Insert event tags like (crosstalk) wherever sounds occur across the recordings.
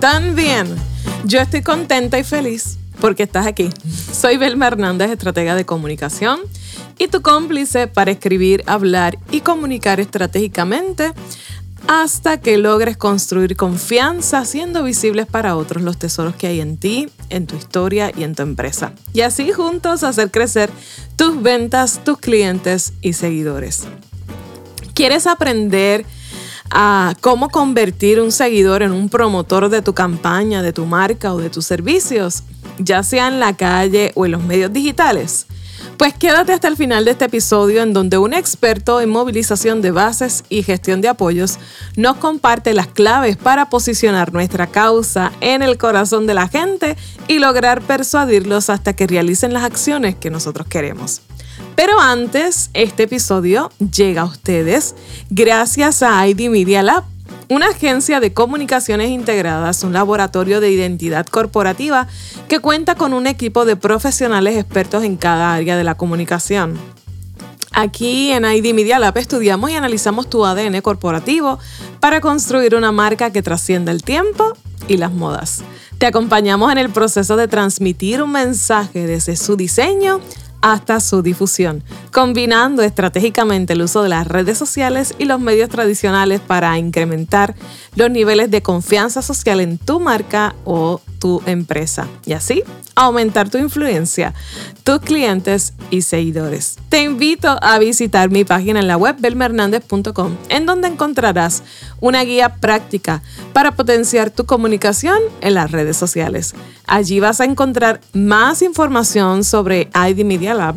Tan bien. Yo estoy contenta y feliz porque estás aquí. Soy Belma Hernández, estratega de comunicación y tu cómplice para escribir, hablar y comunicar estratégicamente hasta que logres construir confianza haciendo visibles para otros los tesoros que hay en ti, en tu historia y en tu empresa. Y así juntos hacer crecer tus ventas, tus clientes y seguidores. ¿Quieres aprender a cómo convertir un seguidor en un promotor de tu campaña, de tu marca o de tus servicios, ya sea en la calle o en los medios digitales? Pues quédate hasta el final de este episodio en donde un experto en movilización de bases y gestión de apoyos nos comparte las claves para posicionar nuestra causa en el corazón de la gente y lograr persuadirlos hasta que realicen las acciones que nosotros queremos. Pero antes, este episodio llega a ustedes gracias a ID Media Lab una agencia de comunicaciones integradas, un laboratorio de identidad corporativa que cuenta con un equipo de profesionales expertos en cada área de la comunicación. Aquí en ID Media Lab estudiamos y analizamos tu ADN corporativo para construir una marca que trascienda el tiempo y las modas. Te acompañamos en el proceso de transmitir un mensaje desde su diseño hasta su difusión, combinando estratégicamente el uso de las redes sociales y los medios tradicionales para incrementar los niveles de confianza social en tu marca o tu empresa y así aumentar tu influencia, tus clientes y seguidores. Te invito a visitar mi página en la web belmernandez.com en donde encontrarás una guía práctica para potenciar tu comunicación en las redes sociales. Allí vas a encontrar más información sobre ID Media Lab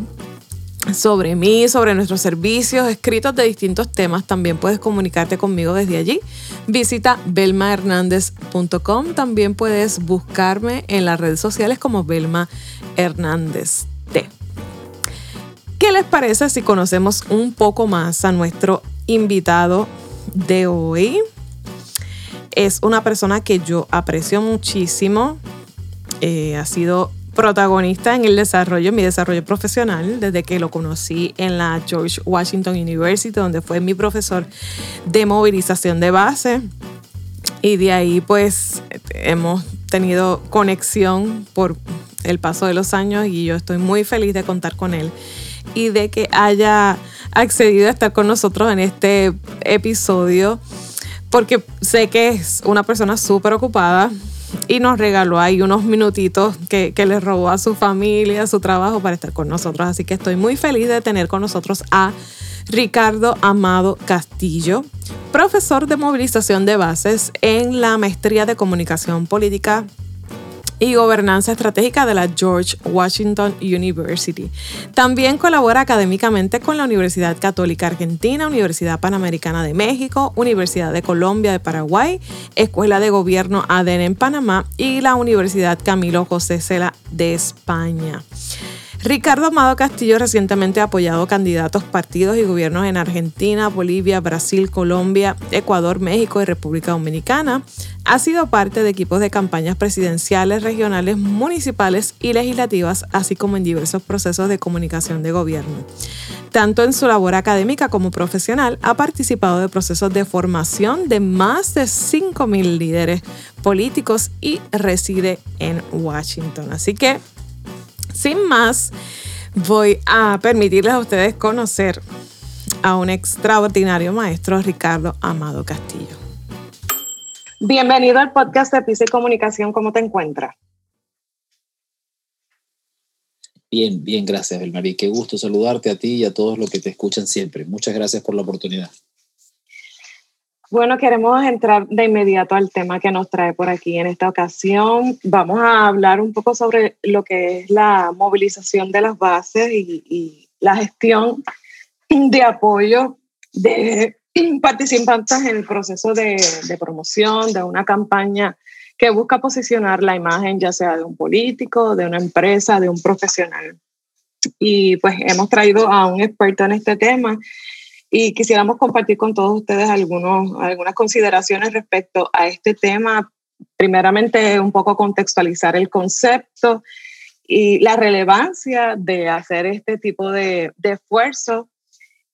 sobre mí, sobre nuestros servicios, escritos de distintos temas. También puedes comunicarte conmigo desde allí. Visita belmahernandez.com. También puedes buscarme en las redes sociales como Belma Hernández T. ¿Qué les parece si conocemos un poco más a nuestro invitado de hoy? Es una persona que yo aprecio muchísimo. Eh, ha sido protagonista en el desarrollo, mi desarrollo profesional, desde que lo conocí en la George Washington University, donde fue mi profesor de movilización de base. Y de ahí pues hemos tenido conexión por el paso de los años y yo estoy muy feliz de contar con él y de que haya accedido a estar con nosotros en este episodio porque sé que es una persona súper ocupada, y nos regaló ahí unos minutitos que, que le robó a su familia, a su trabajo para estar con nosotros. Así que estoy muy feliz de tener con nosotros a Ricardo Amado Castillo, profesor de movilización de bases en la maestría de comunicación política y Gobernanza Estratégica de la George Washington University. También colabora académicamente con la Universidad Católica Argentina, Universidad Panamericana de México, Universidad de Colombia de Paraguay, Escuela de Gobierno ADN en Panamá y la Universidad Camilo José Cela de España. Ricardo Amado Castillo recientemente ha apoyado candidatos, partidos y gobiernos en Argentina, Bolivia, Brasil, Colombia, Ecuador, México y República Dominicana. Ha sido parte de equipos de campañas presidenciales, regionales, municipales y legislativas, así como en diversos procesos de comunicación de gobierno. Tanto en su labor académica como profesional, ha participado de procesos de formación de más de 5.000 líderes políticos y reside en Washington. Así que sin más, voy a permitirles a ustedes conocer a un extraordinario maestro, Ricardo Amado Castillo. Bienvenido al podcast de Pisa y Comunicación. ¿Cómo te encuentras? Bien, bien, gracias, Belmarí. Qué gusto saludarte a ti y a todos los que te escuchan siempre. Muchas gracias por la oportunidad. Bueno, queremos entrar de inmediato al tema que nos trae por aquí en esta ocasión. Vamos a hablar un poco sobre lo que es la movilización de las bases y, la gestión de apoyo de (clears throat) participantes en el proceso de, promoción de una campaña que busca posicionar la imagen ya sea de un político, de una empresa, de un profesional. Y pues hemos traído a un experto en este tema y quisiéramos compartir con todos ustedes algunos, algunas consideraciones respecto a este tema. Primeramente, un poco contextualizar el concepto y la relevancia de hacer este tipo de, de esfuerzo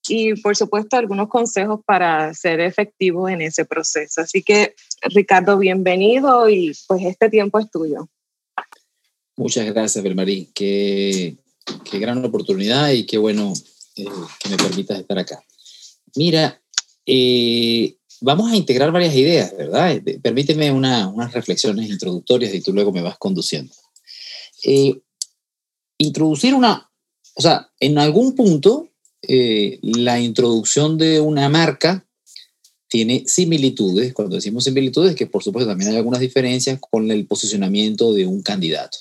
y por supuesto algunos consejos para ser efectivos en ese proceso. Así que Ricardo, bienvenido y pues este tiempo es tuyo. Muchas gracias, Belmarí. Qué, qué gran oportunidad y qué bueno eh, que me permitas estar acá. Mira, eh, vamos a integrar varias ideas, ¿verdad? Permíteme unas reflexiones introductorias y tú luego me vas conduciendo. Eh, introducir una, o sea, en algún punto, la introducción de una marca tiene similitudes, cuando decimos similitudes, que por supuesto también hay algunas diferencias con el posicionamiento de un candidato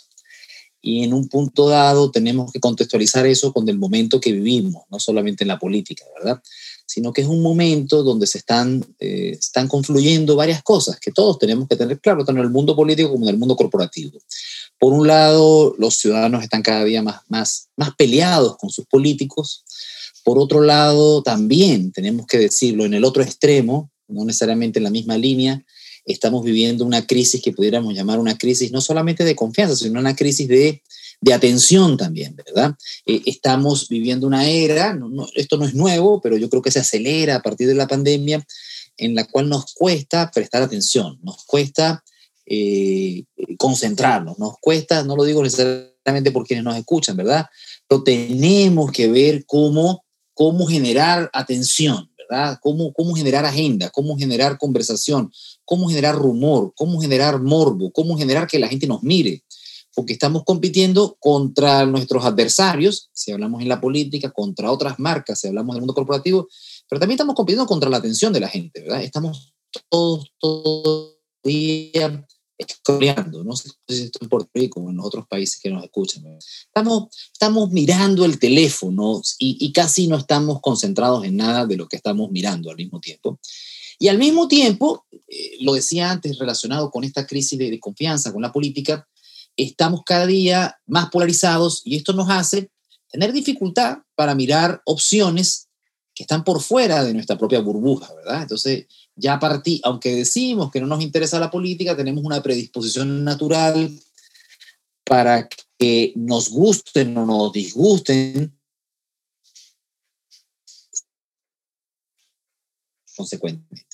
y en un punto dado tenemos que contextualizar eso con el momento que vivimos, no solamente en la política, ¿verdad? Sino que es un momento donde se están, eh, están confluyendo varias cosas que todos tenemos que tener claro, tanto en el mundo político como en el mundo corporativo. Por un lado, los ciudadanos están cada día más, más, más peleados con sus políticos. Por otro lado, también tenemos que decirlo en el otro extremo, no necesariamente en la misma línea, estamos viviendo una crisis que pudiéramos llamar una crisis no solamente de confianza, sino una crisis de, de atención también, ¿verdad? Eh, estamos viviendo una era, esto no es nuevo, pero yo creo que se acelera a partir de la pandemia, en la cual nos cuesta prestar atención, nos cuesta eh, concentrarnos, nos cuesta, no lo digo necesariamente por quienes nos escuchan, ¿verdad? Pero tenemos que ver cómo, cómo generar atención, ¿verdad? Cómo, cómo generar agenda, cómo generar conversación, cómo generar rumor, cómo generar morbo, cómo generar que la gente nos mire, porque estamos compitiendo contra nuestros adversarios, si hablamos en la política, contra otras marcas, si hablamos del mundo corporativo, pero también estamos compitiendo contra la atención de la gente, ¿verdad? Estamos todos, todos día escoreando, no sé si esto en Puerto Rico o en otros países que nos escuchan. Estamos, estamos mirando el teléfono y, y, casi no estamos concentrados en nada de lo que estamos mirando al mismo tiempo. Y al mismo tiempo, eh, lo decía antes, relacionado con esta crisis de, confianza con la política, estamos cada día más polarizados y esto nos hace tener dificultad para mirar opciones que están por fuera de nuestra propia burbuja, ¿verdad? Entonces, ya partí, aunque decimos que no nos interesa la política, tenemos una predisposición natural para que nos gusten o nos disgusten consecuentemente.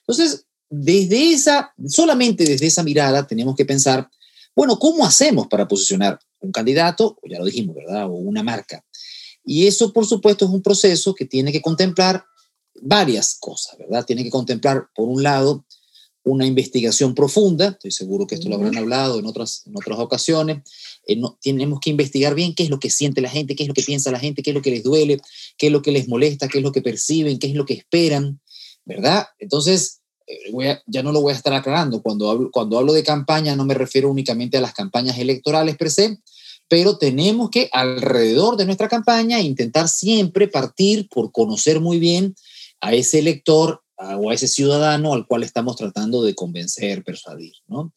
Entonces, desde esa, solamente desde esa mirada tenemos que pensar, bueno, ¿cómo hacemos para posicionar un candidato, ya lo dijimos, ¿verdad? O una marca. Y eso, por supuesto, es un proceso que tiene que contemplar varias cosas, ¿verdad? Tiene que contemplar, por un lado, una investigación profunda, estoy seguro que esto lo habrán hablado en otras, en otras ocasiones, eh, no, tenemos que investigar bien qué es lo que siente la gente, qué es lo que piensa la gente, qué es lo que les duele, qué es lo que les molesta, qué es lo que perciben, qué es lo que esperan, ¿verdad? Entonces, eh, ya no lo voy a estar aclarando. Cuando hablo, cuando hablo de campaña no me refiero únicamente a las campañas electorales per se, pero tenemos que alrededor de nuestra campaña intentar siempre partir por conocer muy bien a ese elector o a ese ciudadano al cual estamos tratando de convencer, persuadir, ¿no?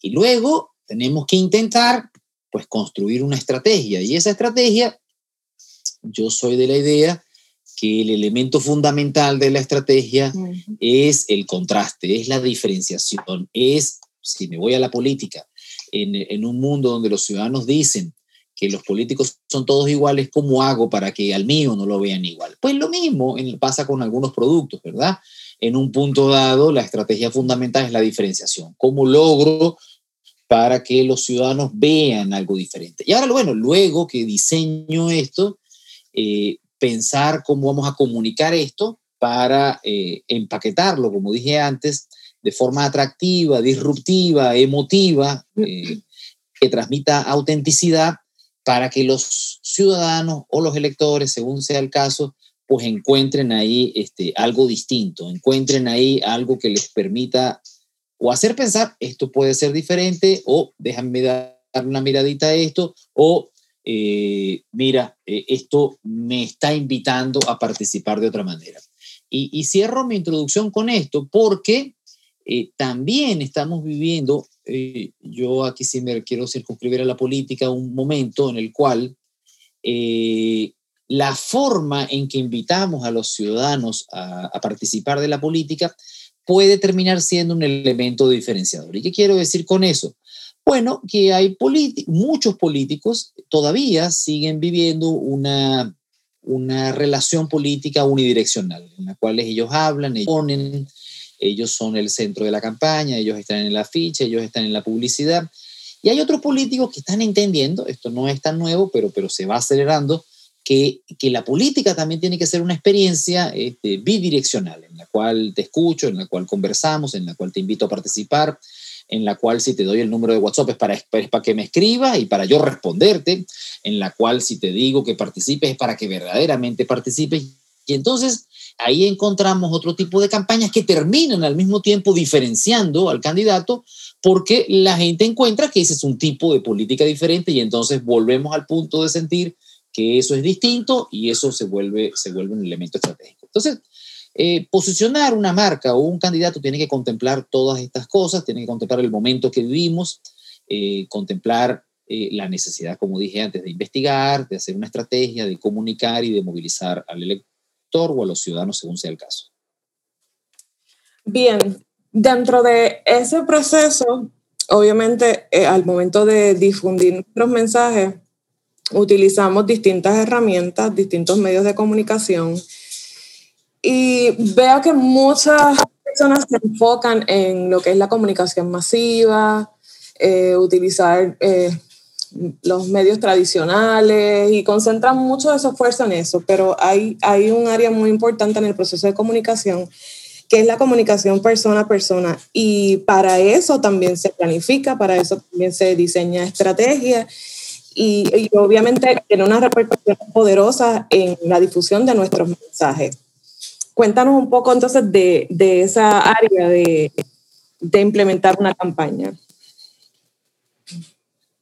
Y luego tenemos que intentar, pues, construir una estrategia. Y esa estrategia, yo soy de la idea que el elemento fundamental de la estrategia es el contraste, es la diferenciación, es, si me voy a la política, en, en, un mundo donde los ciudadanos dicen que los políticos son todos iguales, ¿cómo hago para que al mío no lo vean igual? Pues lo mismo pasa con algunos productos, ¿verdad? En un punto dado, la estrategia fundamental es la diferenciación. ¿Cómo logro para que los ciudadanos vean algo diferente? Y ahora, bueno, luego que diseño esto, eh, pensar cómo vamos a comunicar esto para eh, empaquetarlo, como dije antes, de forma atractiva, disruptiva, emotiva, eh, que transmita autenticidad para que los ciudadanos o los electores, según sea el caso, pues encuentren ahí este, algo distinto, encuentren ahí algo que les permita o hacer pensar, esto puede ser diferente, o déjame dar una miradita a esto, o eh, mira, eh, esto me está invitando a participar de otra manera. Y, cierro mi introducción con esto porque eh, también estamos viviendo, yo aquí sí me quiero circunscribir a la política, un momento en el cual la forma en que invitamos a los ciudadanos a, a participar de la política puede terminar siendo un elemento diferenciador. ¿Y qué quiero decir con eso? Bueno, que hay muchos políticos todavía siguen viviendo una, una relación política unidireccional, en la cual ellos hablan, ellos ponen, ellos son el centro de la campaña, ellos están en la ficha, ellos están en la publicidad. Y hay otros políticos que están entendiendo, esto no es tan nuevo, pero, pero se va acelerando, que, que la política también tiene que ser una experiencia este, bidireccional, en la cual te escucho, en la cual conversamos, en la cual te invito a participar, en la cual si te doy el número de WhatsApp es para, que me escribas y para yo responderte, en la cual si te digo que participes es para que verdaderamente participes. Y entonces ahí encontramos otro tipo de campañas que terminan al mismo tiempo diferenciando al candidato porque la gente encuentra que ese es un tipo de política diferente y entonces volvemos al punto de sentir que eso es distinto y eso se vuelve, se vuelve un elemento estratégico. Entonces, eh, posicionar una marca o un candidato tiene que contemplar todas estas cosas, tiene que contemplar el momento que vivimos, eh, contemplar eh, la necesidad, como dije antes, de investigar, de hacer una estrategia, de comunicar y de movilizar al elector o a los ciudadanos según sea el caso. Bien, dentro de ese proceso, obviamente al momento de difundir los mensajes, utilizamos distintas herramientas, distintos medios de comunicación y veo que muchas personas se enfocan en lo que es la comunicación masiva, eh, utilizar eh, los medios tradicionales y concentran mucho de su esfuerzo en eso, pero hay, hay un área muy importante en el proceso de comunicación que es la comunicación persona a persona. Y para eso también se planifica, para eso también se diseña estrategia y, obviamente tiene una repercusión poderosa en la difusión de nuestros mensajes. Cuéntanos un poco entonces de, de esa área de, de implementar una campaña.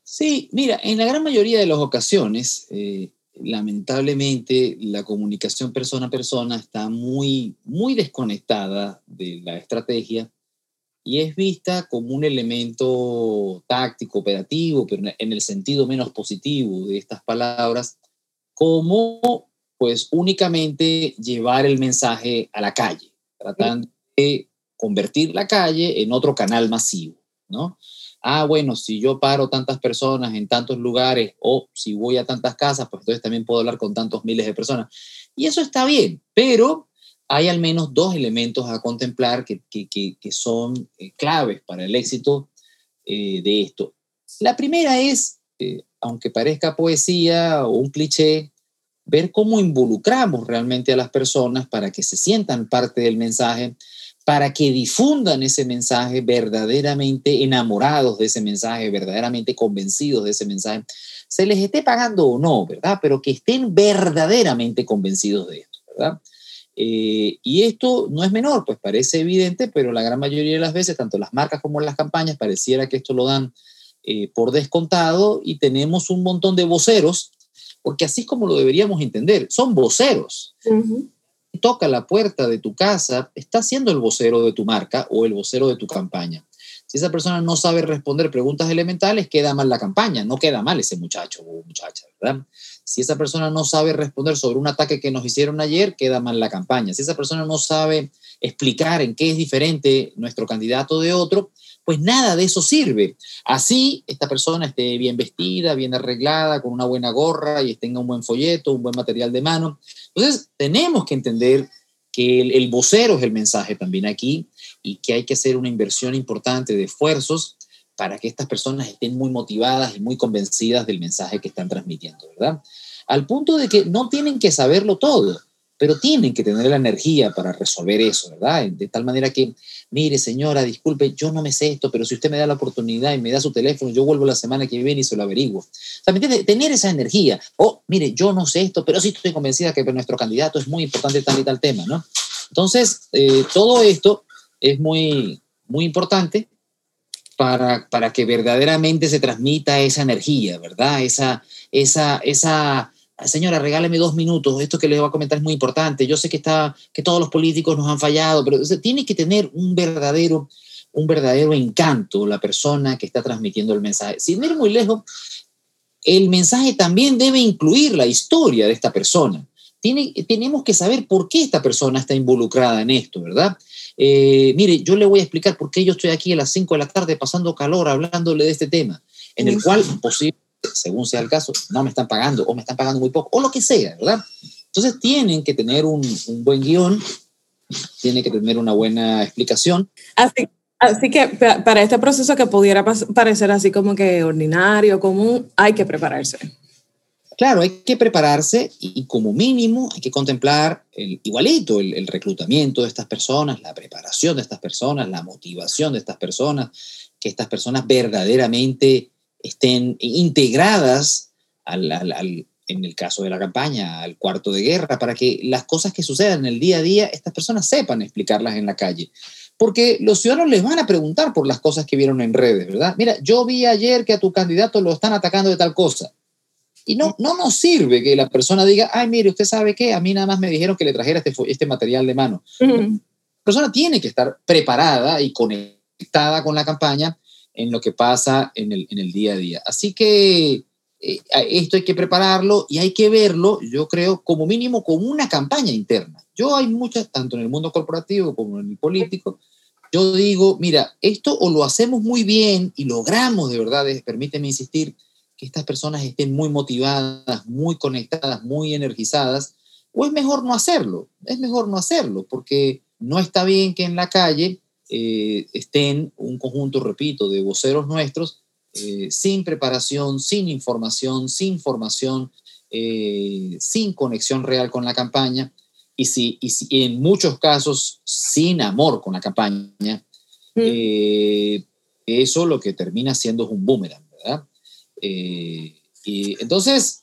Sí, mira, en la gran mayoría de las ocasiones, eh, lamentablemente, la comunicación persona a persona está muy, muy desconectada de la estrategia y es vista como un elemento táctico, operativo, pero en el sentido menos positivo de estas palabras, como pues únicamente llevar el mensaje a la calle, tratando de convertir la calle en otro canal masivo, ¿no? Ah, bueno, si yo paro tantas personas en tantos lugares o si voy a tantas casas, pues entonces también puedo hablar con tantos miles de personas. Y eso está bien, pero hay al menos dos elementos a contemplar que, son eh, claves para el éxito eh, de esto. La primera es, eh, aunque parezca poesía o un cliché, ver cómo involucramos realmente a las personas para que se sientan parte del mensaje, para que difundan ese mensaje verdaderamente enamorados de ese mensaje, verdaderamente convencidos de ese mensaje, se les esté pagando o no, ¿verdad? Pero que estén verdaderamente convencidos de esto, ¿verdad? Eh, y esto no es menor, pues parece evidente, pero la gran mayoría de las veces, tanto las marcas como las campañas, pareciera que esto lo dan eh, por descontado y tenemos un montón de voceros, porque así es como lo deberíamos entender, son voceros. Toca la puerta de tu casa, está siendo el vocero de tu marca o el vocero de tu campaña. Si esa persona no sabe responder preguntas elementales, queda mal la campaña, no queda mal ese muchacho o muchacha, ¿verdad? Si esa persona no sabe responder sobre un ataque que nos hicieron ayer, queda mal la campaña. Si esa persona no sabe explicar en qué es diferente nuestro candidato de otro, pues nada de eso sirve. Así, esta persona esté bien vestida, bien arreglada, con una buena gorra y tenga un buen folleto, un buen material de mano. Entonces, tenemos que entender que el, el vocero es el mensaje también aquí y que hay que hacer una inversión importante de esfuerzos para que estas personas estén muy motivadas y muy convencidas del mensaje que están transmitiendo, ¿verdad? Al punto de que no tienen que saberlo todo, pero tienen que tener la energía para resolver eso, ¿verdad? De tal manera que, mire señora, disculpe, yo no me sé esto, pero si usted me da la oportunidad y me da su teléfono, yo vuelvo la semana que viene y se lo averiguo. O sea, Tener esa energía. O, mire, yo no sé esto, pero sí estoy convencida que nuestro candidato es muy importante tal y tal tema, ¿no? Entonces, eh, todo esto es muy, muy importante para, para que verdaderamente se transmita esa energía, ¿verdad? Esa, esa, esa, señora, regáleme dos minutos, esto que les voy a comentar es muy importante, yo sé que, está, que todos los políticos nos han fallado, pero tiene que tener un verdadero, un verdadero encanto la persona que está transmitiendo el mensaje. Sin ir muy lejos, el mensaje también debe incluir la historia de esta persona. Tiene, tenemos que saber por qué esta persona está involucrada en esto, ¿verdad? Eh, mire, yo le voy a explicar por qué yo estoy aquí a las 5 de la tarde pasando calor hablándole de este tema, en el cual, posible, según sea el caso, no me están pagando o me están pagando muy poco, o lo que sea, ¿verdad? Entonces tienen que tener un, un buen guion, tienen que tener una buena explicación. Así, así que para este proceso que pudiera parecer así como que ordinario, común, hay que prepararse. Claro, hay que prepararse y, como mínimo hay que contemplar el, igualito el, el, reclutamiento de estas personas, la preparación de estas personas, la motivación de estas personas, que estas personas verdaderamente estén integradas al, al, en el caso de la campaña, al cuarto de guerra, para que las cosas que sucedan en el día a día, estas personas sepan explicarlas en la calle. Porque los ciudadanos les van a preguntar por las cosas que vieron en redes, ¿verdad? Mira, yo vi ayer que a tu candidato lo están atacando de tal cosa. Y no, no nos sirve que la persona diga, ay, mire, usted sabe qué, a mí nada más me dijeron que le trajera este, este material de mano. La persona tiene que estar preparada y conectada con la campaña en lo que pasa en el, día a día. Así que eh, esto hay que prepararlo y hay que verlo, yo creo, como mínimo como una campaña interna. Yo hay muchas, tanto en el mundo corporativo como en el político, yo digo, mira, esto o lo hacemos muy bien y logramos de verdad, permíteme insistir, que estas personas estén muy motivadas, muy conectadas, muy energizadas, o es mejor no hacerlo, es mejor no hacerlo, porque no está bien que en la calle eh, estén un conjunto, repito, de voceros nuestros eh, sin preparación, sin información, sin formación, eh, sin conexión real con la campaña y, si, y, en muchos casos sin amor con la campaña, eh, eso lo que termina siendo es un boomerang, ¿verdad? y entonces,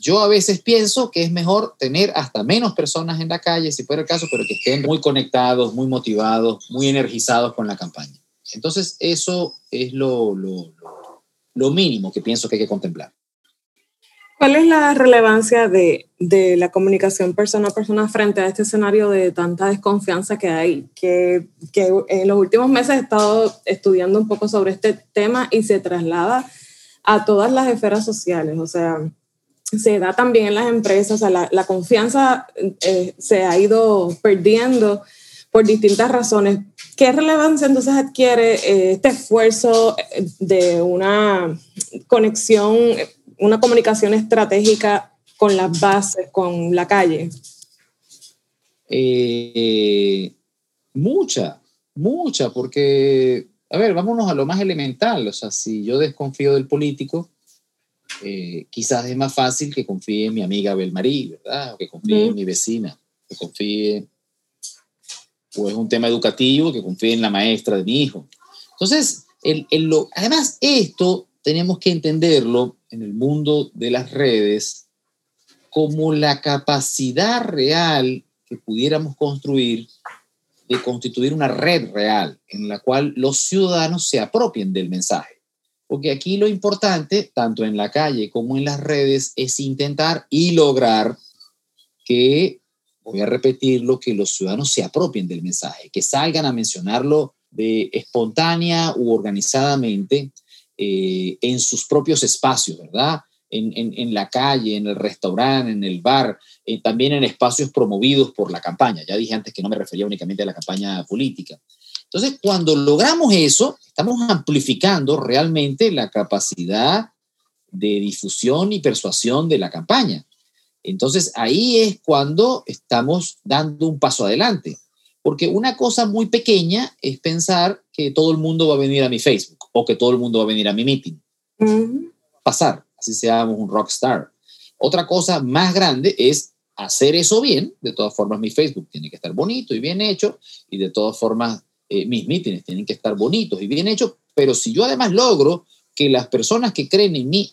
yo a veces pienso que es mejor tener hasta menos personas en la calle, si fuera el caso, pero que estén muy conectados, muy motivados, muy energizados con la campaña. Entonces, eso es lo, lo, lo mínimo que pienso que hay que contemplar. ¿Cuál es la relevancia de, de, la comunicación persona a persona frente a este escenario de tanta desconfianza que hay? Que, que, en los últimos meses he estado estudiando un poco sobre este tema y se traslada a todas las esferas sociales. O sea, se da también en las empresas, o sea, la, confianza eh, se ha ido perdiendo por distintas razones. ¿Qué relevancia entonces adquiere eh, este esfuerzo eh, de una conexión, una comunicación estratégica con las bases, con la calle? Eh, mucha, mucha, porque, a ver, vámonos a lo más elemental. O sea, si yo desconfío del político, quizás es más fácil que confíe en mi amiga Belmarí, ¿verdad? O que confíe en mi vecina, que confíe o es un tema educativo que confíe en la maestra de mi hijo. Entonces, el, el, lo, además, esto tenemos que entenderlo en el mundo de las redes como la capacidad real que pudiéramos construir de constituir una red real en la cual los ciudadanos se apropien del mensaje. Porque aquí lo importante, tanto en la calle como en las redes, es intentar y lograr que voy a repetirlo, que los ciudadanos se apropien del mensaje, que salgan a mencionarlo de espontánea u organizadamente eh, en sus propios espacios, ¿verdad? En, la calle, en el restaurante, en el bar, eh, también en espacios promovidos por la campaña. Ya dije antes que no me refería únicamente a la campaña política. Entonces, cuando logramos eso, estamos amplificando realmente la capacidad de difusión y persuasión de la campaña. Entonces ahí es cuando estamos dando un paso adelante, porque una cosa muy pequeña es pensar que todo el mundo va a venir a mi Facebook o que todo el mundo va a venir a mi meeting. Pasar, así seamos un rockstar. Otra cosa más grande es hacer eso bien. De todas formas, mi Facebook tiene que estar bonito y bien hecho, y de todas formas, eh, mis meetings tienen que estar bonitos y bien hechos, pero si yo además logro que las personas que creen en mí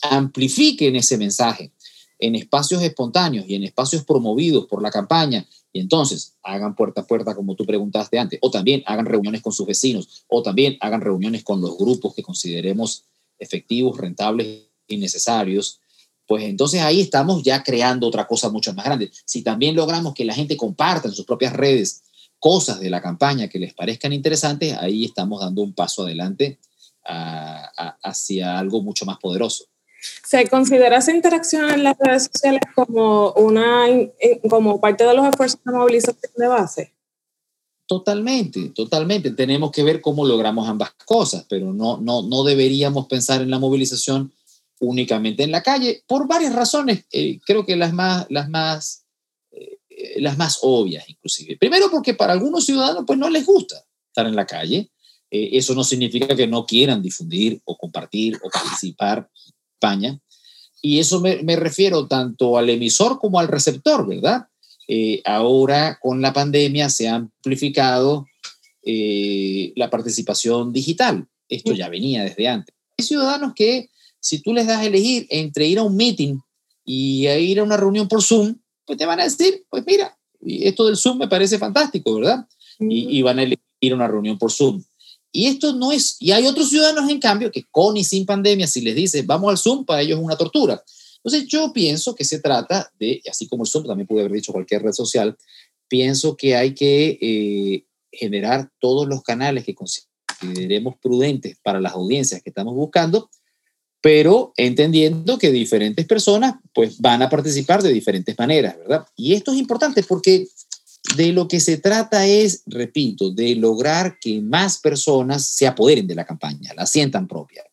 amplifiquen ese mensaje, en espacios espontáneos y en espacios promovidos por la campaña, y entonces hagan puerta a puerta como tú preguntaste antes, o también hagan reuniones con sus vecinos, o también hagan reuniones con los grupos que consideremos efectivos, rentables y necesarios, pues entonces ahí estamos ya creando otra cosa mucho más grande. Si también logramos que la gente comparta en sus propias redes cosas de la campaña que les parezcan interesantes, ahí estamos dando un paso adelante hacia algo mucho más poderoso. ¿Se considera esa interacción en las redes sociales como, una, como parte de los esfuerzos de movilización de base? Totalmente, totalmente. Tenemos que ver cómo logramos ambas cosas, pero no, no, no deberíamos pensar en la movilización únicamente en la calle por varias razones. Eh, creo que las más, las más eh, las más obvias inclusive. Primero porque para algunos ciudadanos pues no les gusta estar en la calle. Eh, eso no significa que no quieran difundir o compartir o participar España. Y eso me, me refiero tanto al emisor como al receptor, ¿verdad? Eh, ahora con la pandemia se ha amplificado la participación digital. Esto ya venía desde antes. Hay ciudadanos que si tú les das a elegir entre ir a un meeting y ir a una reunión por Zoom, pues te van a decir, pues mira, esto del Zoom me parece fantástico, ¿verdad? y, van a ir a una reunión por Zoom. Y esto no es, y hay otros ciudadanos en cambio que con y sin pandemia, si les dices vamos al Zoom, para ellos es una tortura. Entonces yo pienso que se trata de, así como el Zoom, también puede haber dicho cualquier red social, pienso que hay que eh, generar todos los canales que consideremos prudentes para las audiencias que estamos buscando, pero entendiendo que diferentes personas pues van a participar de diferentes maneras, ¿verdad? Y esto es importante porque de lo que se trata es, repito, de lograr que más personas se apoderen de la campaña, la sientan propia.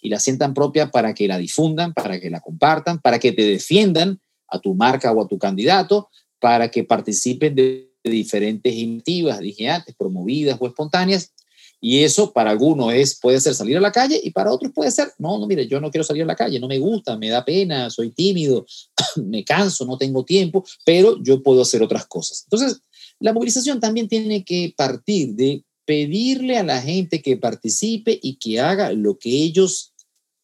Y la sientan propia para que la difundan, para que la compartan, para que te defiendan a tu marca o a tu candidato, para que participen de diferentes iniciativas, dije antes, promovidas o espontáneas, y eso para algunos es, puede ser salir a la calle y para otros puede ser, no, no, mire, yo no quiero salir a la calle, no me gusta, me da pena, soy tímido, (clears throat) me canso, no tengo tiempo, pero yo puedo hacer otras cosas. Entonces, la movilización también tiene que partir de pedirle a la gente que participe y que haga lo que ellos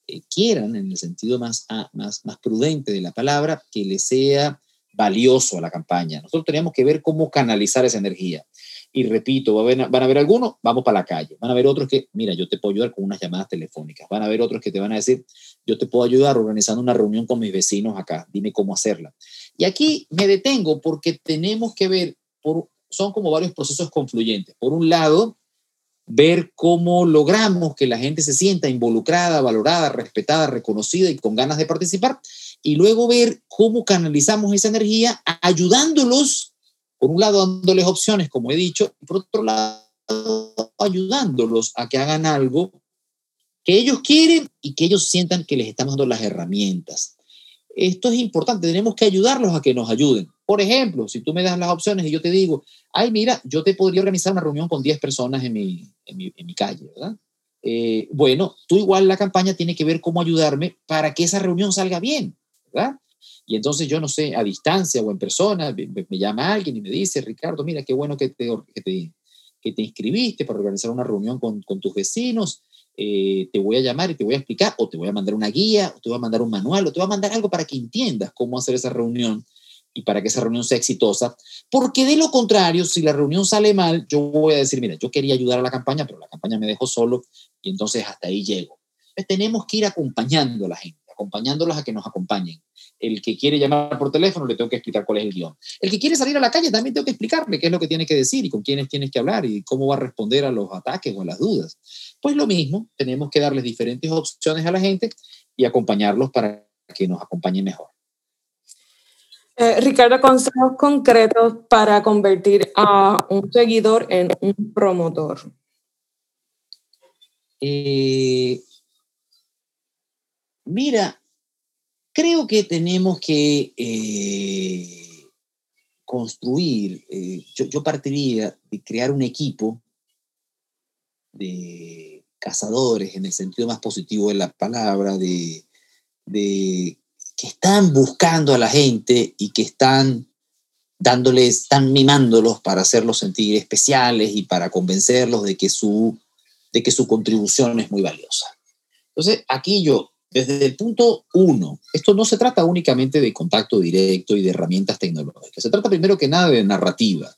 eh, quieran, en el sentido más, ah, más, más prudente de la palabra, que le sea valioso a la campaña. Nosotros tenemos que ver cómo canalizar esa energía. Y repito, van a, ver algunos, vamos para la calle. Van a ver otros que, mira, yo te puedo ayudar con unas llamadas telefónicas. Van a ver otros que te van a decir, yo te puedo ayudar organizando una reunión con mis vecinos acá. Dime cómo hacerla. Y aquí me detengo porque tenemos que ver, por, son como varios procesos confluyentes. Por un lado, ver cómo logramos que la gente se sienta involucrada, valorada, respetada, reconocida y con ganas de participar. Y luego ver cómo canalizamos esa energía ayudándolos por un lado dándoles opciones, como he dicho, y por otro lado ayudándolos a que hagan algo que ellos quieren y que ellos sientan que les estamos dando las herramientas. Esto es importante, tenemos que ayudarlos a que nos ayuden. Por ejemplo, si tú me das las opciones y yo te digo, ay, mira, yo te podría organizar una reunión con 10 personas en mi, en mi, en mi calle, ¿verdad? Eh, bueno, tú igual la campaña tiene que ver cómo ayudarme para que esa reunión salga bien, ¿verdad? Y entonces yo no sé, a distancia o en persona, me, llama alguien y me dice, Ricardo, mira, qué bueno que te, que te, que te inscribiste para organizar una reunión con, con tus vecinos. Eh, te voy a llamar y te voy a explicar, o te voy a mandar una guía, o te voy a mandar un manual, o te voy a mandar algo para que entiendas cómo hacer esa reunión y para que esa reunión sea exitosa. Porque de lo contrario, si la reunión sale mal, yo voy a decir, mira, yo quería ayudar a la campaña, pero la campaña me dejó solo y entonces hasta ahí llego. Entonces, tenemos que ir acompañando a la gente, acompañándolos a que nos acompañen el que quiere llamar por teléfono le tengo que explicar cuál es el guion. El que quiere salir a la calle también tengo que explicarle qué es lo que tiene que decir y con quiénes tienes que hablar y cómo va a responder a los ataques o a las dudas. Pues lo mismo, tenemos que darles diferentes opciones a la gente y acompañarlos para que nos acompañen mejor. Eh, Ricardo, consejos concretos para convertir a un seguidor en un promotor. Eh, mira, Creo que tenemos que eh, construir, eh, yo, partiría de crear un equipo de cazadores en el sentido más positivo de la palabra, de, que están buscando a la gente y que están dándoles, están mimándolos para hacerlos sentir especiales y para convencerlos de que su, de que su contribución es muy valiosa. Entonces, aquí yo desde el punto uno, esto no se trata únicamente de contacto directo y de herramientas tecnológicas, se trata primero que nada de narrativa.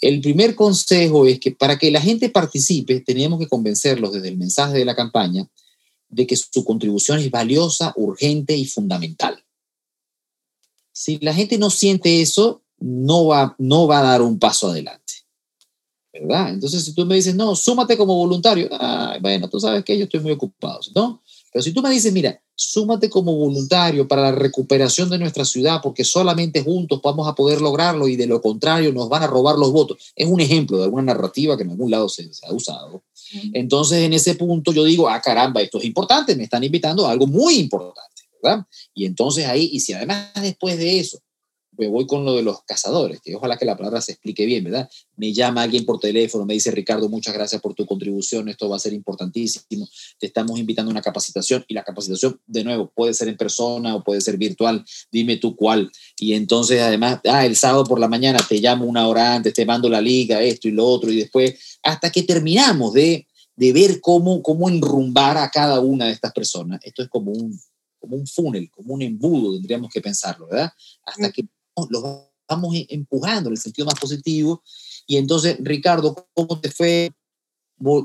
El primer consejo es que para que la gente participe, tenemos que convencerlos desde el mensaje de la campaña de que su contribución es valiosa, urgente y fundamental. Si la gente no siente eso, no va, no va a dar un paso adelante. ¿Verdad? Entonces, si tú me dices, no, súmate como voluntario, bueno, tú sabes que yo estoy muy ocupado, ¿no? Pero si tú me dices, mira, súmate como voluntario para la recuperación de nuestra ciudad, porque solamente juntos vamos a poder lograrlo y de lo contrario nos van a robar los votos. Es un ejemplo de alguna narrativa que en algún lado se, ha usado. Entonces, en ese punto yo digo, ah, caramba, esto es importante, me están invitando a algo muy importante, ¿verdad? Y entonces ahí, y si además después de eso me voy con lo de los cazadores, que ojalá que la palabra se explique bien, ¿verdad? Me llama alguien por teléfono, me dice, Ricardo, muchas gracias por tu contribución, esto va a ser importantísimo, te estamos invitando a una capacitación y la capacitación, de nuevo, puede ser en persona o puede ser virtual, dime tú cuál. Y entonces, además, ah, el sábado por la mañana te llamo una hora antes, te mando la liga, esto y lo otro, y después, hasta que terminamos de, de ver cómo, cómo enrumbar a cada una de estas personas. Esto es como un, como un funnel, como un embudo, tendríamos que pensarlo, ¿verdad? Hasta que los vamos empujando en el sentido más positivo. Y entonces, Ricardo, ¿cómo te fue?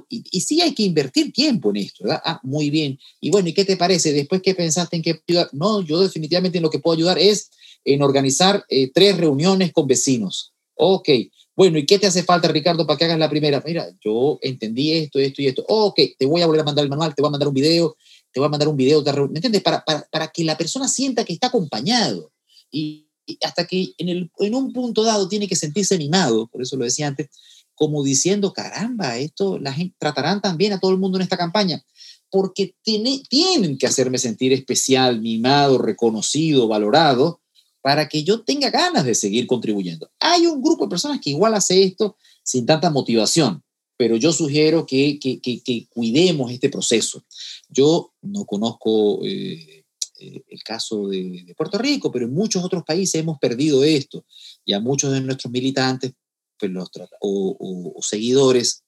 Y, sí hay que invertir tiempo en esto, ¿verdad? Ah, muy bien. Y bueno, ¿y qué te parece? Después que pensaste en qué ayudar, no, yo definitivamente en lo que puedo ayudar es en organizar eh, tres reuniones con vecinos. Ok, bueno, ¿y qué te hace falta, Ricardo, para que hagas la primera? Mira, yo entendí esto, esto y esto. ok, te voy a volver a mandar el manual, te voy a mandar un video, te voy a mandar un video, ¿me entiendes? Para, para, para que la persona sienta que está acompañado. Y, hasta que en, el, en un punto dado tiene que sentirse animado, por eso lo decía antes, como diciendo, caramba, esto la gente tratarán también a todo el mundo en esta campaña, porque tiene, tienen que hacerme sentir especial, mimado, reconocido, valorado, para que yo tenga ganas de seguir contribuyendo. Hay un grupo de personas que igual hace esto sin tanta motivación, pero yo sugiero que, que, que, cuidemos este proceso. Yo no conozco eh, eh, el caso de, Puerto Rico, pero en muchos otros países hemos perdido esto y a muchos de nuestros militantes pues, los, o, seguidores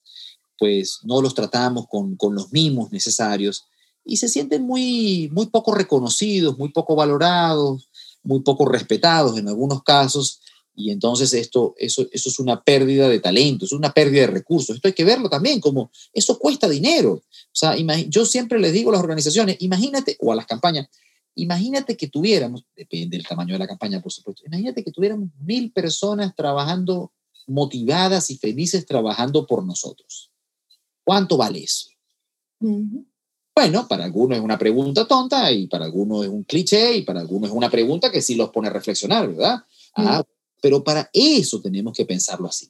pues no los tratamos con, con, los mismos necesarios y se sienten muy, muy poco reconocidos, muy poco valorados, muy poco respetados en algunos casos y entonces esto, eso, eso es una pérdida de talento, es una pérdida de recursos. Esto hay que verlo también como eso cuesta dinero. O sea, yo siempre les digo a las organizaciones, imagínate, o a las campañas, Imagínate que tuviéramos, depende del tamaño de la campaña, por supuesto, imagínate que tuviéramos mil personas trabajando motivadas y felices trabajando por nosotros. ¿Cuánto vale eso? Bueno, para algunos es una pregunta tonta y para algunos es un cliché y para algunos es una pregunta que sí los pone a reflexionar, ¿verdad? Ah, pero para eso tenemos que pensarlo así,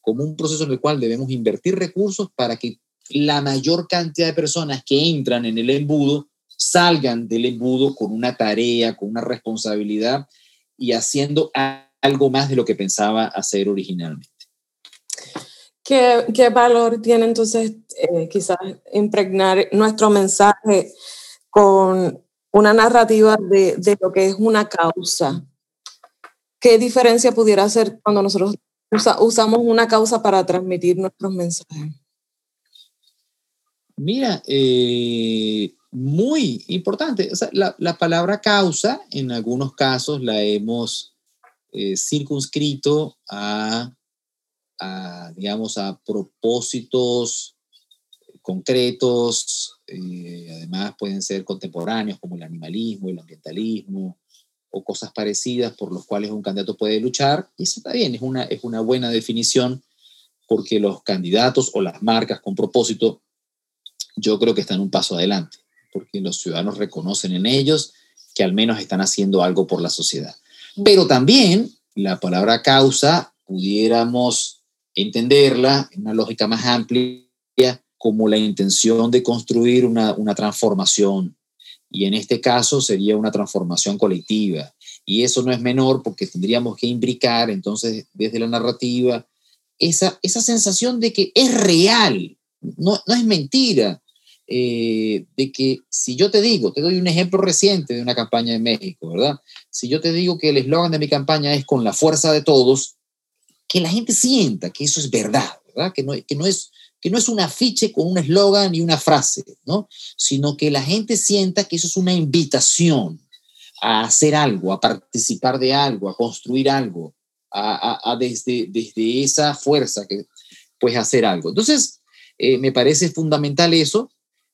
como un proceso en el cual debemos invertir recursos para que la mayor cantidad de personas que entran en el embudo salgan del embudo con una tarea, con una responsabilidad y haciendo algo más de lo que pensaba hacer originalmente. ¿Qué, qué valor tiene entonces eh, quizás impregnar nuestro mensaje con una narrativa de, de, lo que es una causa? ¿Qué diferencia pudiera hacer cuando nosotros usamos una causa para transmitir nuestros mensajes? Mira, eh, muy importante. la, palabra causa, en algunos casos, la hemos eh, circunscrito a, digamos, a propósitos concretos, eh, además pueden ser contemporáneos como el animalismo, el ambientalismo o cosas parecidas por los cuales un candidato puede luchar. Y eso también es una, es una buena definición porque los candidatos o las marcas con propósito yo creo que están un paso adelante porque los ciudadanos reconocen en ellos que al menos están haciendo algo por la sociedad. Pero también la palabra causa pudiéramos entenderla en una lógica más amplia como la intención de construir una, una transformación. Y en este caso sería una transformación colectiva. Y eso no es menor porque tendríamos que imbricar entonces desde la narrativa esa, esa sensación de que es real, no, no es mentira, eh, de que si yo te digo, te doy un ejemplo reciente de una campaña en México, ¿verdad? Si yo te digo que el eslogan de mi campaña es con la fuerza de todos, que la gente sienta que eso es verdad, ¿verdad? Que no, que no, es, que no es un afiche con un eslogan y una frase, ¿no? Sino que la gente sienta que eso es una invitación a hacer algo, a participar de algo, a construir algo, a, desde, desde esa fuerza que pues hacer algo. Entonces, eh, me parece fundamental eso,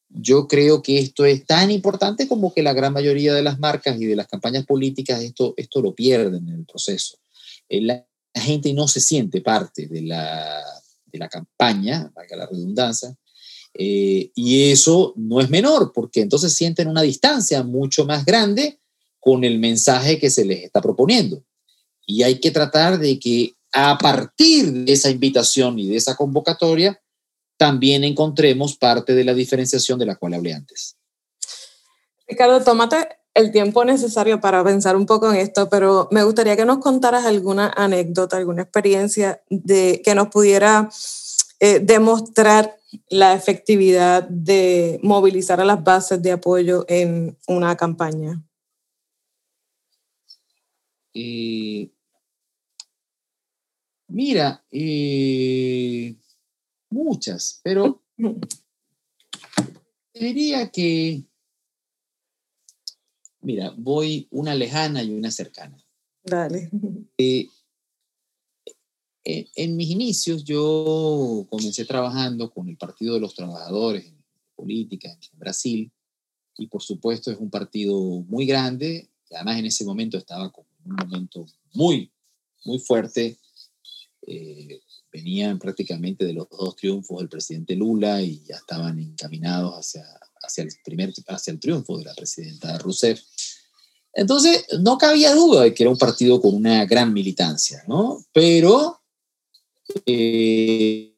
yo creo que esto es tan importante como que la gran mayoría de las marcas y de las campañas políticas esto, esto lo pierden en el proceso. Eh, la, gente no se siente parte de la, de la campaña, valga la redundancia, eh, y eso no es menor, porque entonces sienten una distancia mucho más grande con el mensaje que se les está proponiendo. Y hay que tratar de que a partir de esa invitación y de esa convocatoria, también encontremos parte de la diferenciación de la cual hablé antes. Ricardo, tómate el tiempo necesario para pensar un poco en esto, pero me gustaría que nos contaras alguna anécdota, alguna experiencia de, que nos pudiera eh, demostrar la efectividad de movilizar a las bases de apoyo en una campaña. Eh, mira, eh, muchas, pero diría que, mira, voy una lejana y una cercana. Dale. Eh, en mis inicios yo comencé trabajando con el Partido de los Trabajadores en política en Brasil y por supuesto es un partido muy grande, y además en ese momento estaba como en un momento muy, muy fuerte. Eh, venían prácticamente de los dos triunfos del presidente Lula y ya estaban encaminados hacia, hacia, el, primer, hacia el triunfo de la presidenta Rousseff. Entonces, no cabía duda de que era un partido con una gran militancia, ¿no? Pero eh,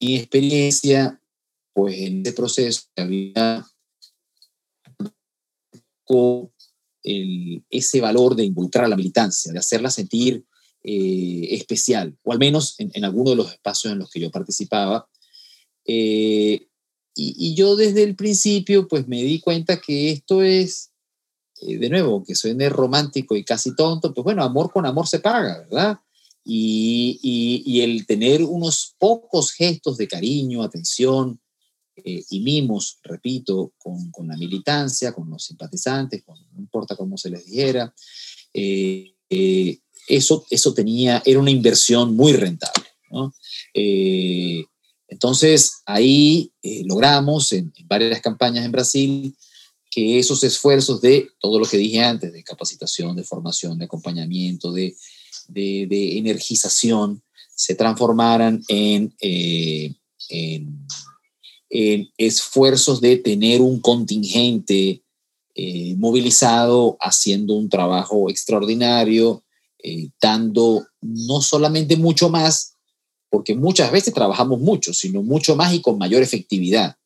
mi experiencia, pues en ese proceso había con ese valor de involucrar a la militancia, de hacerla sentir eh, especial, o al menos en, en alguno de los espacios en los que yo participaba. Eh, y, yo desde el principio pues me di cuenta que esto es, de nuevo, que suene romántico y casi tonto, pues bueno, amor con amor se paga, ¿verdad? y, el tener unos pocos gestos de cariño, atención eh, y mimos, repito, con, la militancia, con los simpatizantes, no importa cómo se les dijera, eh, eh, eso, eso tenía, era una inversión muy rentable. entonces, ahí logramos en, varias campañas en Brasil que esos esfuerzos de todo lo que dije antes, de capacitación, de formación, de acompañamiento, de de, energización se transformaran eh, en, en, esfuerzos de tener un contingente eh, movilizado, haciendo un trabajo extraordinario, eh, dando no solamente mucho más, porque muchas veces trabajamos mucho, sino mucho más y con mayor efectividad.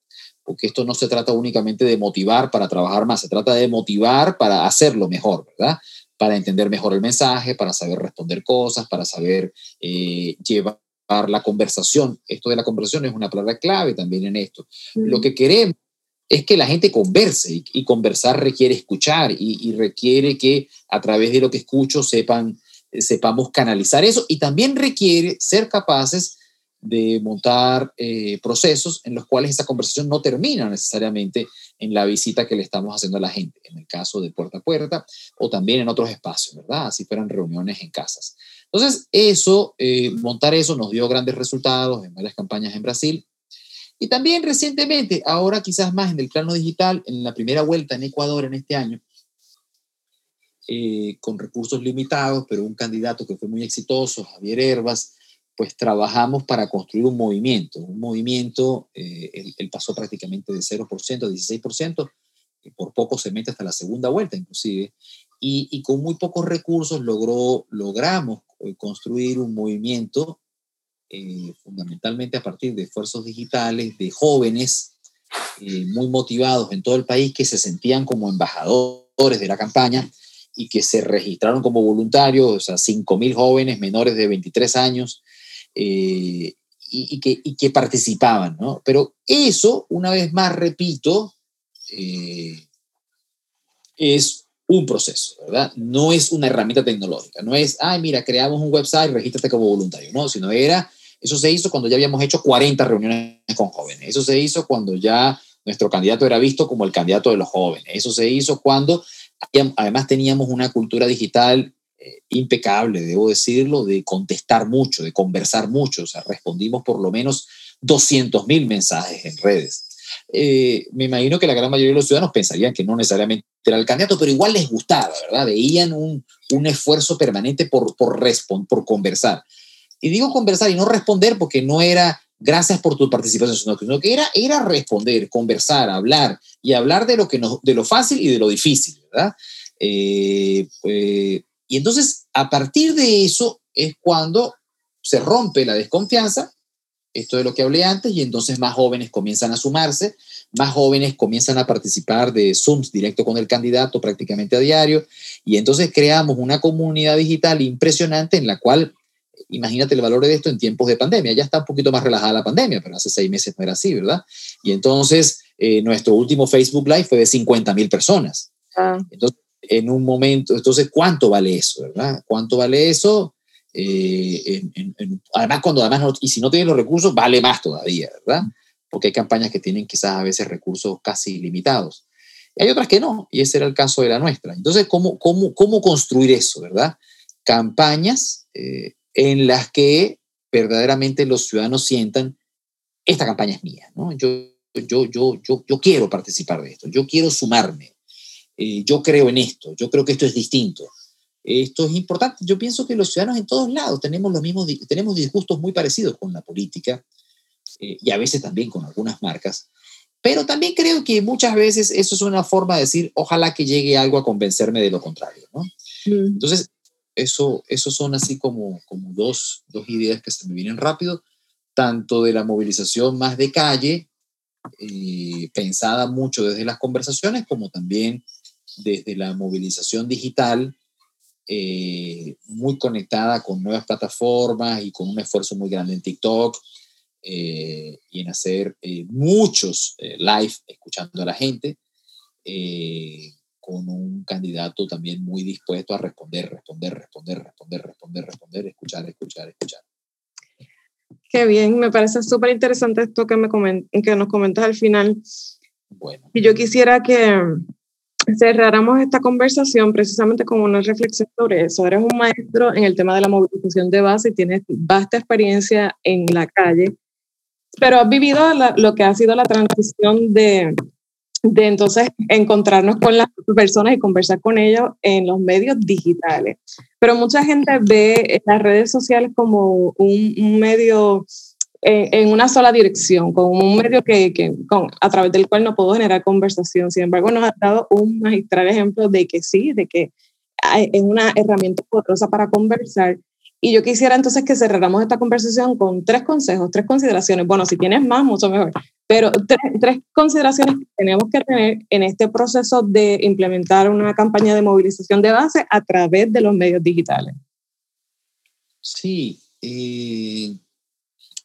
Porque esto no se trata únicamente de motivar para trabajar más, se trata de motivar para hacerlo mejor, ¿verdad? para entender mejor el mensaje, para saber responder cosas, para saber eh, llevar la conversación. Esto de la conversación es una palabra clave también en esto. Lo que queremos es que la gente converse y, conversar requiere escuchar y, requiere que a través de lo que escucho sepan, sepamos canalizar eso y también requiere ser capaces de montar eh, procesos en los cuales esa conversación no termina necesariamente en la visita que le estamos haciendo a la gente, en el caso de puerta a puerta o también en otros espacios, ¿verdad? Así fueran reuniones en casas. Entonces, eso, eh, montar eso nos dio grandes resultados en varias campañas en Brasil. Y también recientemente, ahora quizás más en el plano digital, en la primera vuelta en Ecuador en este año, eh, con recursos limitados, pero un candidato que fue muy exitoso, Javier Herbas, pues trabajamos para construir un movimiento, un movimiento, eh, él, pasó prácticamente de 0% a 16%, que por poco se mete hasta la segunda vuelta inclusive, y, con muy pocos recursos logró, logramos eh, construir un movimiento eh, fundamentalmente a partir de esfuerzos digitales de jóvenes muy motivados en todo el país que se sentían como embajadores de la campaña y que se registraron como voluntarios, o sea, 5.000 jóvenes menores de 23 años eh, y, que, participaban, ¿no? Pero eso, una vez más, repito, eh, es un proceso, ¿verdad? No es una herramienta tecnológica, no es, ay, mira, creamos un website, regístrate como voluntario, no, sino era, eso se hizo cuando ya habíamos hecho 40 reuniones con jóvenes, eso se hizo cuando ya nuestro candidato era visto como el candidato de los jóvenes, eso se hizo cuando además teníamos una cultura digital eh, impecable, debo decirlo, de contestar mucho, de conversar mucho. O sea, respondimos por lo menos 200 mil mensajes en redes. Eh, me imagino que la gran mayoría de los ciudadanos pensarían que no necesariamente era el candidato, pero igual les gustaba, ¿verdad? Veían un, un esfuerzo permanente por, por, por conversar. Y digo conversar y no responder porque no era gracias por tu participación, sino que era, era responder, conversar, hablar y hablar de lo, que no, de lo fácil y de lo difícil, ¿verdad? Eh, pues, y entonces, a partir de eso es cuando se rompe la desconfianza, esto de lo que hablé antes, y entonces más jóvenes comienzan a sumarse, más jóvenes comienzan a participar de Zooms directo con el candidato prácticamente a diario y entonces creamos una comunidad digital impresionante en la cual, imagínate el valor de esto en tiempos de pandemia, ya está un poquito más relajada la pandemia, pero hace seis meses no era así, ¿verdad? Y entonces eh, nuestro último Facebook Live fue de 50 mil personas. Ah. Entonces, en un momento, entonces, ¿cuánto vale eso, verdad? ¿Cuánto vale eso? Eh, además, cuando además, y si no tienes los recursos, vale más todavía, ¿verdad? porque hay campañas que tienen quizás a veces recursos casi limitados. Y hay otras que no, y ese era el caso de la nuestra. Entonces, ¿cómo, cómo, cómo construir eso, verdad? Campañas eh, en las que verdaderamente los ciudadanos sientan, esta campaña es mía, ¿no? Yo, yo, yo, yo, yo quiero participar de esto, yo quiero sumarme, eh, yo creo en esto, yo creo que esto es distinto. Esto es importante. Yo pienso que los ciudadanos en todos lados tenemos los mismos, tenemos disgustos muy parecidos con la política, eh, y a veces también con algunas marcas. Pero también creo que muchas veces eso es una forma de decir, ojalá que llegue algo a convencerme de lo contrario, ¿no? Mm. Entonces, eso, eso son así como, como dos, dos ideas que se me vienen rápido, tanto de la movilización más de calle, eh, pensada mucho desde las conversaciones, como también desde la movilización digital, eh, muy conectada con nuevas plataformas y con un esfuerzo muy grande en TikTok, eh, y en hacer eh, muchos live escuchando a la gente, con un candidato también muy dispuesto a responder, responder, responder, responder, responder, responder, escuchar, escuchar, escuchar. Qué bien, me parece súper interesante esto que, me que nos comentas al final. Bueno. Y yo quisiera que cerráramos esta conversación precisamente con una reflexión sobre eso. Eres un maestro en el tema de la movilización de base y tienes vasta experiencia en la calle pero has vivido lo que ha sido la transición de, de entonces encontrarnos con las personas y conversar con ellos en los medios digitales. Pero mucha gente ve las redes sociales como un, medio en, una sola dirección, como un medio que, que con, a través del cual no puedo generar conversación. Sin embargo, nos ha dado un magistral ejemplo de que sí, de que es una herramienta poderosa para conversar y yo quisiera entonces que cerráramos esta conversación con tres consejos, tres consideraciones. Bueno, si tienes más, mucho mejor. Pero tres, consideraciones que tenemos que tener en este proceso de implementar una campaña de movilización de base a través de los medios digitales. Sí. Eh,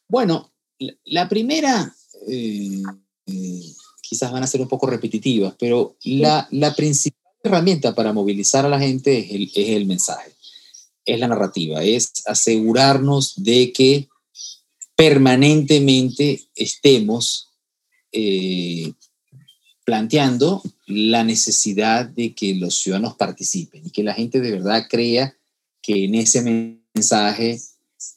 bueno, la primera, eh, eh, quizás van a ser un poco repetitivas, pero la, la principal herramienta para movilizar a la gente es el, es el mensaje es la narrativa, es asegurarnos de que permanentemente estemos eh, planteando la necesidad de que los ciudadanos participen y que la gente de verdad crea que en ese mensaje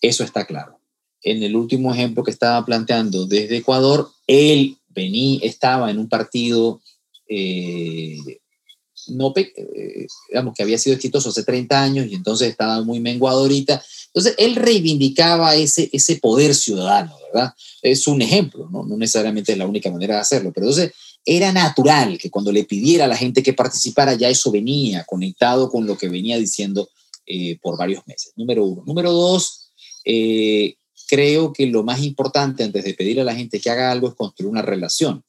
eso está claro. En el último ejemplo que estaba planteando desde Ecuador, él venía, estaba en un partido eh, no, eh, digamos que había sido exitoso hace 30 años y entonces estaba muy menguado ahorita. Entonces, él reivindicaba ese, ese poder ciudadano, ¿verdad? Es un ejemplo, ¿no? no necesariamente es la única manera de hacerlo, pero entonces era natural que cuando le pidiera a la gente que participara, ya eso venía conectado con lo que venía diciendo eh, por varios meses. Número uno. Número dos, eh, creo que lo más importante antes de pedir a la gente que haga algo es construir una relación.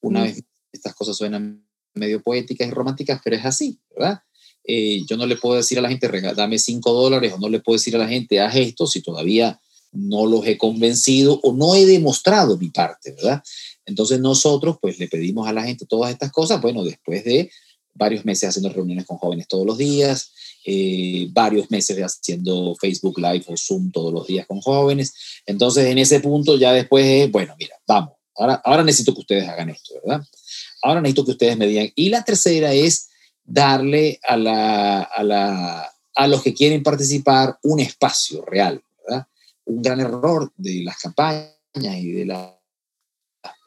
Una mm. vez estas cosas suenan medio poéticas y románticas, pero es así, ¿verdad? Eh, yo no le puedo decir a la gente, dame cinco dólares, o no le puedo decir a la gente, haz esto, si todavía no los he convencido o no he demostrado mi parte, ¿verdad? Entonces nosotros, pues le pedimos a la gente todas estas cosas, bueno, después de varios meses haciendo reuniones con jóvenes todos los días, eh, varios meses haciendo Facebook Live o Zoom todos los días con jóvenes. Entonces, en ese punto ya después es, bueno, mira, vamos, ahora, ahora necesito que ustedes hagan esto, ¿verdad? Ahora necesito que ustedes me digan. Y la tercera es darle a, la, a, la, a los que quieren participar un espacio real, ¿verdad? Un gran error de las campañas y de, la,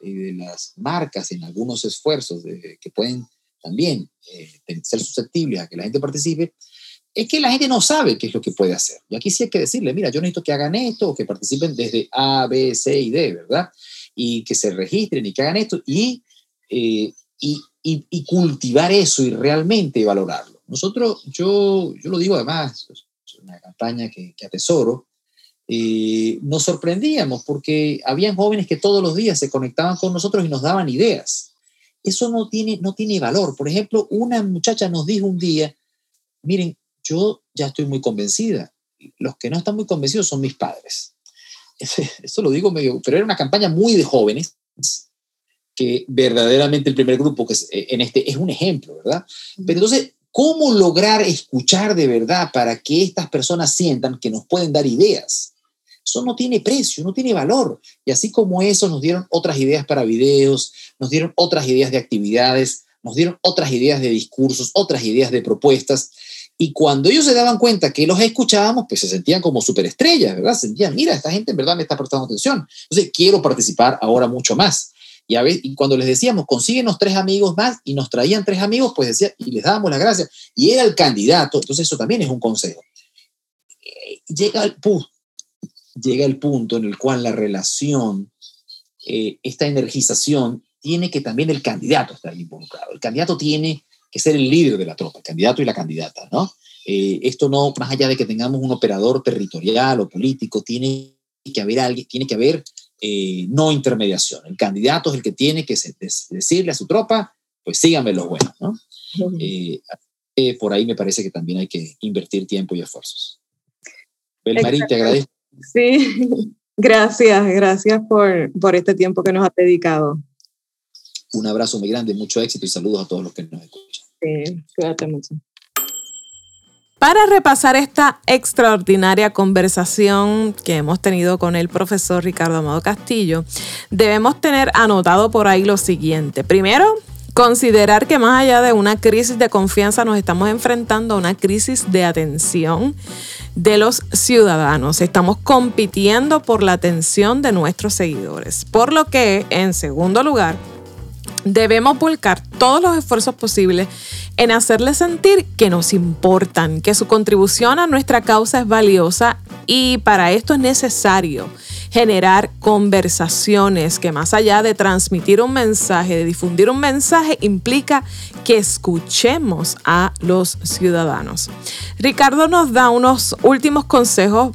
y de las marcas en algunos esfuerzos de, que pueden también eh, ser susceptibles a que la gente participe, es que la gente no sabe qué es lo que puede hacer. Y aquí sí hay que decirle, mira, yo necesito que hagan esto, que participen desde A, B, C y D, ¿verdad? Y que se registren y que hagan esto. Y eh, y, y, cultivar eso y realmente valorarlo. Nosotros, yo, yo lo digo además, es una campaña que, que atesoro, eh, nos sorprendíamos porque habían jóvenes que todos los días se conectaban con nosotros y nos daban ideas. Eso no tiene, no tiene valor. Por ejemplo, una muchacha nos dijo un día, miren, yo ya estoy muy convencida. Los que no están muy convencidos son mis padres. (laughs) Eso lo digo medio, pero era una campaña muy de jóvenes que verdaderamente el primer grupo que es, eh, en este es un ejemplo, ¿verdad? Pero entonces, ¿cómo lograr escuchar de verdad para que estas personas sientan que nos pueden dar ideas? Eso no tiene precio, no tiene valor. Y así como eso, nos dieron otras ideas para videos, nos dieron otras ideas de actividades, nos dieron otras ideas de discursos, otras ideas de propuestas. Y cuando ellos se daban cuenta que los escuchábamos, pues se sentían como superestrellas, ¿verdad? sentían, mira, esta gente en verdad me está prestando atención. Entonces, quiero participar ahora mucho más. Y, a veces, y cuando les decíamos, consíguenos tres amigos más, y nos traían tres amigos, pues decía, y les dábamos las gracias. Y era el candidato, entonces eso también es un consejo. Eh, llega el, llega el punto en el cual la relación, eh, esta energización, tiene que también el candidato estar involucrado. El candidato tiene que ser el líder de la tropa, el candidato y la candidata, ¿no? Eh, esto no, más allá de que tengamos un operador territorial o político, tiene que haber alguien, tiene que haber eh, no intermediación. El candidato es el que tiene que decirle a su tropa, pues síganme los buenos, ¿no? por ahí me parece que también hay que invertir tiempo y esfuerzos. Belmarín, te agradezco Sí, (laughs) gracias, gracias por, por este tiempo que nos has dedicado. Un abrazo muy grande, mucho éxito y saludos a todos los que nos escuchan. Sí, cuídate mucho. Para repasar esta extraordinaria conversación que hemos tenido con el profesor Ricardo Amado Castillo, debemos tener anotado por ahí lo siguiente. Primero, considerar que más allá de una crisis de confianza nos estamos enfrentando a una crisis de atención de los ciudadanos. Estamos compitiendo por la atención de nuestros seguidores. Por lo que, en segundo lugar, debemos volcar todos los esfuerzos posibles en hacerles sentir que nos importan, que su contribución a nuestra causa es valiosa y para esto es necesario generar conversaciones que más allá de transmitir un mensaje, de difundir un mensaje, implica que escuchemos a los ciudadanos. Ricardo nos da unos últimos consejos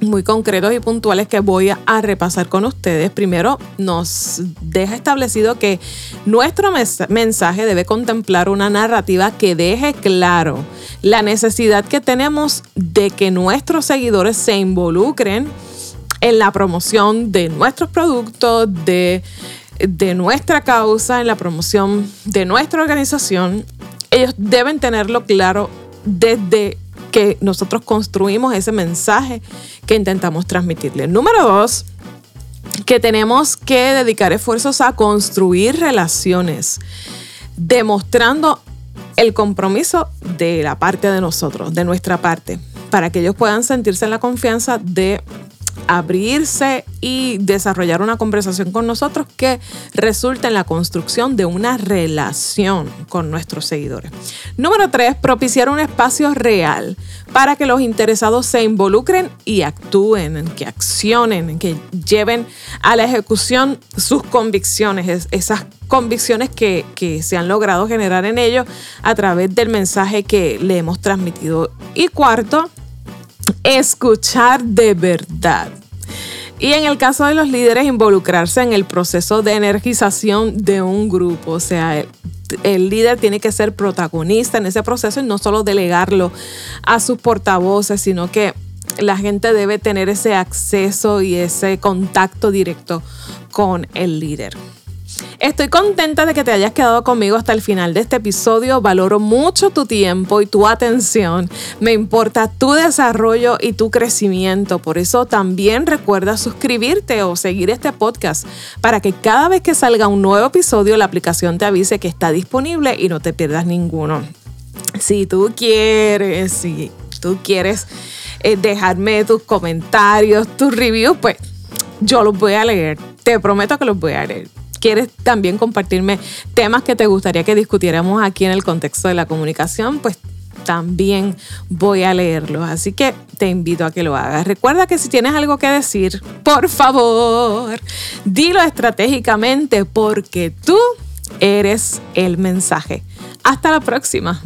muy concretos y puntuales que voy a repasar con ustedes. Primero, nos deja establecido que nuestro mensaje debe contemplar una narrativa que deje claro la necesidad que tenemos de que nuestros seguidores se involucren en la promoción de nuestros productos, de, de nuestra causa, en la promoción de nuestra organización. Ellos deben tenerlo claro desde que nosotros construimos ese mensaje que intentamos transmitirle. Número dos, que tenemos que dedicar esfuerzos a construir relaciones, demostrando el compromiso de la parte de nosotros, de nuestra parte, para que ellos puedan sentirse en la confianza de abrirse y desarrollar una conversación con nosotros que resulte en la construcción de una relación con nuestros seguidores. Número tres, propiciar un espacio real para que los interesados se involucren y actúen, que accionen, que lleven a la ejecución sus convicciones, esas convicciones que, que se han logrado generar en ellos a través del mensaje que le hemos transmitido. Y cuarto, escuchar de verdad. Y en el caso de los líderes, involucrarse en el proceso de energización de un grupo. O sea, el, líder tiene que ser protagonista en ese proceso y no solo delegarlo a sus portavoces, sino que la gente debe tener ese acceso y ese contacto directo con el líder. Estoy contenta de que te hayas quedado conmigo hasta el final de este episodio. Valoro mucho tu tiempo y tu atención. Me importa tu desarrollo y tu crecimiento. Por eso también recuerda suscribirte o seguir este podcast para que cada vez que salga un nuevo episodio la aplicación te avise que está disponible y no te pierdas ninguno. Si tú quieres, si tú quieres eh, dejarme tus comentarios, tus reviews, pues yo los voy a leer. Te prometo que los voy a leer quieres también compartirme temas que te gustaría que discutiéramos aquí en el contexto de la comunicación, pues también voy a leerlos. Así que te invito a que lo hagas. Recuerda que si tienes algo que decir, por favor, dilo estratégicamente porque tú eres el mensaje. Hasta la próxima.